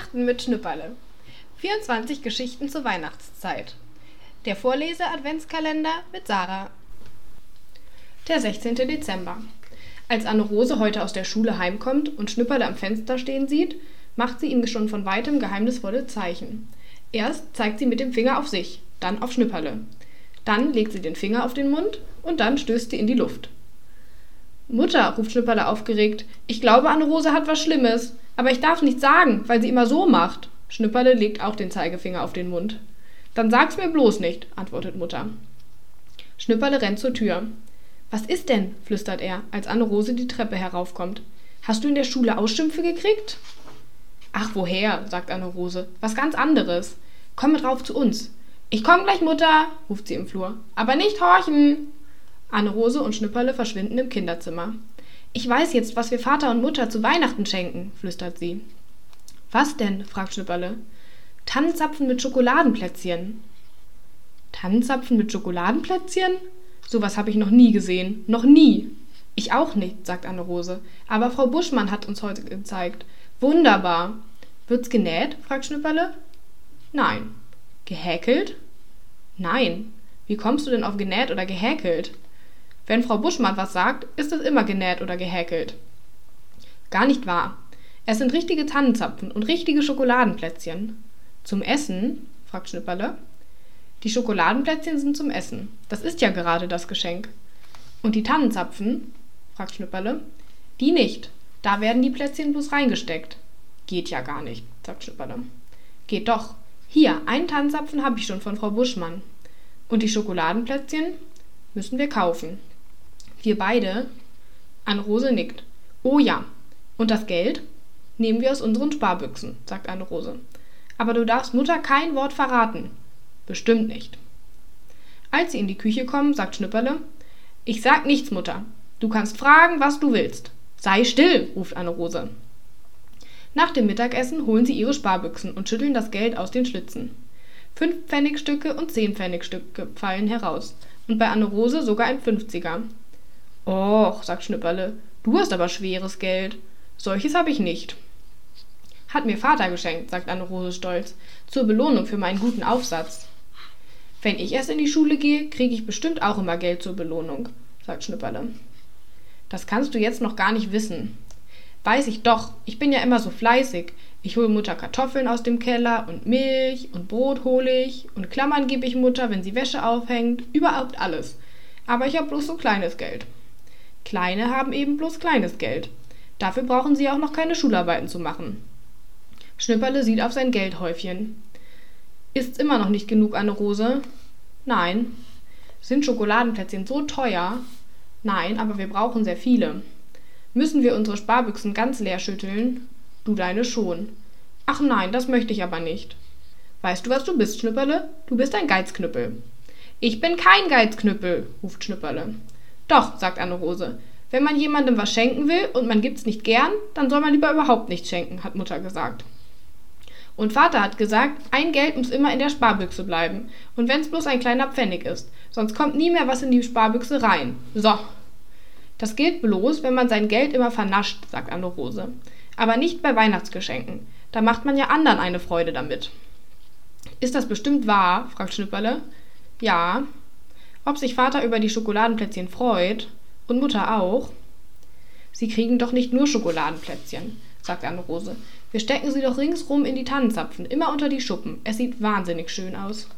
Weihnachten mit Schnüpperle. 24 Geschichten zur Weihnachtszeit. Der Vorlese-Adventskalender mit Sarah. Der 16. Dezember. Als Anne-Rose heute aus der Schule heimkommt und Schnüpperle am Fenster stehen sieht, macht sie ihm schon von weitem geheimnisvolle Zeichen. Erst zeigt sie mit dem Finger auf sich, dann auf Schnüpperle. Dann legt sie den Finger auf den Mund und dann stößt sie in die Luft. Mutter, ruft Schnüpperle aufgeregt, ich glaube, Anne-Rose hat was Schlimmes. Aber ich darf nichts sagen, weil sie immer so macht. Schnüpperle legt auch den Zeigefinger auf den Mund. Dann sag's mir bloß nicht, antwortet Mutter. Schnüpperle rennt zur Tür. Was ist denn? flüstert er, als Anne-Rose die Treppe heraufkommt. Hast du in der Schule Ausschimpfe gekriegt? Ach, woher? sagt Anne-Rose. Was ganz anderes. Komm mit rauf zu uns. Ich komm gleich, Mutter, ruft sie im Flur. Aber nicht horchen. Anne-Rose und Schnüpperle verschwinden im Kinderzimmer. Ich weiß jetzt, was wir Vater und Mutter zu Weihnachten schenken, flüstert sie. Was denn? fragt Schnüpperle. Tannenzapfen mit Schokoladenplätzchen. Tannenzapfen mit Schokoladenplätzchen? Sowas habe ich noch nie gesehen. Noch nie. Ich auch nicht, sagt Anne-Rose. Aber Frau Buschmann hat uns heute gezeigt. Wunderbar. Wird's genäht? fragt Schnüpperle. Nein. Gehäkelt? Nein. Wie kommst du denn auf genäht oder gehäkelt? Wenn Frau Buschmann was sagt, ist es immer genäht oder gehäkelt. Gar nicht wahr. Es sind richtige Tannenzapfen und richtige Schokoladenplätzchen. Zum Essen? fragt Schnipperle. Die Schokoladenplätzchen sind zum Essen. Das ist ja gerade das Geschenk. Und die Tannenzapfen? fragt Schnipperle. Die nicht. Da werden die Plätzchen bloß reingesteckt. Geht ja gar nicht, sagt Schnipperle. Geht doch. Hier, einen Tannenzapfen habe ich schon von Frau Buschmann. Und die Schokoladenplätzchen müssen wir kaufen. Wir beide? Anne-Rose nickt. Oh ja. Und das Geld? Nehmen wir aus unseren Sparbüchsen, sagt Anne-Rose. Aber du darfst Mutter kein Wort verraten. Bestimmt nicht. Als sie in die Küche kommen, sagt Schnüpperle, ich sag nichts, Mutter. Du kannst fragen, was du willst. Sei still, ruft Anne-Rose. Nach dem Mittagessen holen sie ihre Sparbüchsen und schütteln das Geld aus den Schlitzen. Fünf Pfennigstücke und zehn Pfennigstücke fallen heraus und bei Anne-Rose sogar ein Fünfziger. Och, sagt Schnüpperle, du hast aber schweres Geld. Solches habe ich nicht. Hat mir Vater geschenkt, sagt Anne-Rose stolz, zur Belohnung für meinen guten Aufsatz. Wenn ich erst in die Schule gehe, kriege ich bestimmt auch immer Geld zur Belohnung, sagt Schnüpperle. Das kannst du jetzt noch gar nicht wissen. Weiß ich doch, ich bin ja immer so fleißig. Ich hole Mutter Kartoffeln aus dem Keller und Milch und Brot hole ich und Klammern gebe ich Mutter, wenn sie Wäsche aufhängt, überhaupt alles. Aber ich habe bloß so kleines Geld. Kleine haben eben bloß kleines Geld. Dafür brauchen sie auch noch keine Schularbeiten zu machen. Schnipperle sieht auf sein Geldhäufchen. Ist's immer noch nicht genug, Anne Rose? Nein. Sind Schokoladenplätzchen so teuer? Nein, aber wir brauchen sehr viele. Müssen wir unsere Sparbüchsen ganz leer schütteln? Du deine schon. Ach nein, das möchte ich aber nicht. Weißt du, was du bist, Schnipperle? Du bist ein Geizknüppel. Ich bin kein Geizknüppel, ruft Schnipperle. Doch, sagt Anne-Rose. Wenn man jemandem was schenken will und man gibt's nicht gern, dann soll man lieber überhaupt nichts schenken, hat Mutter gesagt. Und Vater hat gesagt, ein Geld muss immer in der Sparbüchse bleiben. Und wenn's bloß ein kleiner Pfennig ist. Sonst kommt nie mehr was in die Sparbüchse rein. So. Das gilt bloß, wenn man sein Geld immer vernascht, sagt Anne-Rose. Aber nicht bei Weihnachtsgeschenken. Da macht man ja anderen eine Freude damit. Ist das bestimmt wahr? fragt Schnipperle. Ja, ob sich Vater über die Schokoladenplätzchen freut und Mutter auch? Sie kriegen doch nicht nur Schokoladenplätzchen, sagt Anne-Rose. Wir stecken sie doch ringsrum in die Tannenzapfen, immer unter die Schuppen. Es sieht wahnsinnig schön aus.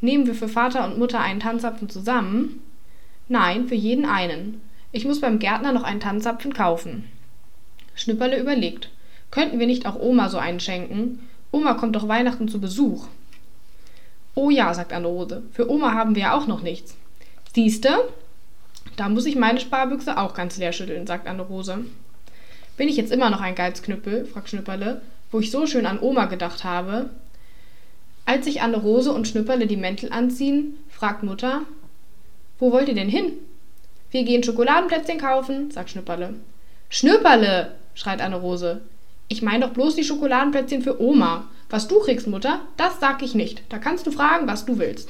Nehmen wir für Vater und Mutter einen Tannenzapfen zusammen? Nein, für jeden einen. Ich muss beim Gärtner noch einen Tannenzapfen kaufen. Schnüpperle überlegt. Könnten wir nicht auch Oma so einen schenken? Oma kommt doch Weihnachten zu Besuch. Oh ja, sagt Anne-Rose, für Oma haben wir ja auch noch nichts. Siehste? Da muss ich meine Sparbüchse auch ganz leer schütteln, sagt Anne-Rose. Bin ich jetzt immer noch ein Geizknüppel? fragt Schnüpperle, wo ich so schön an Oma gedacht habe. Als sich Anne-Rose und Schnüpperle die Mäntel anziehen, fragt Mutter, wo wollt ihr denn hin? Wir gehen Schokoladenplätzchen kaufen, sagt Schnüpperle. Schnüpperle, schreit Anne-Rose. Ich meine doch bloß die Schokoladenplätzchen für Oma. Was du kriegst, Mutter, das sag ich nicht. Da kannst du fragen, was du willst.